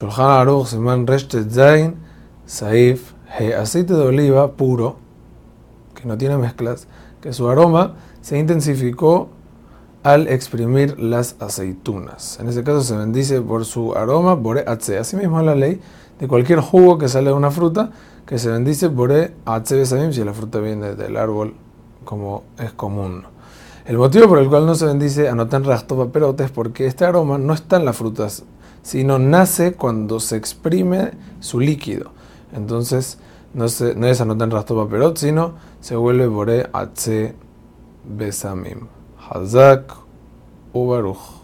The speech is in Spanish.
Shulchan Aruch, Simán Reshtet Zain, Saif, He, aceite de oliva puro, que no tiene mezclas, que su aroma se intensificó al exprimir las aceitunas. En ese caso se bendice por su aroma, Bore Atze. Asimismo la ley de cualquier jugo que sale de una fruta, que se bendice Bore Atze Besamim, si la fruta viene del árbol, como es común. El motivo por el cual no se bendice Anotan Rastopa Perote es porque este aroma no está en las frutas sino nace cuando se exprime su líquido. Entonces, no, se, no es anotar rasto paperot, sino se vuelve bore atze besamim. Hazak ubaruch.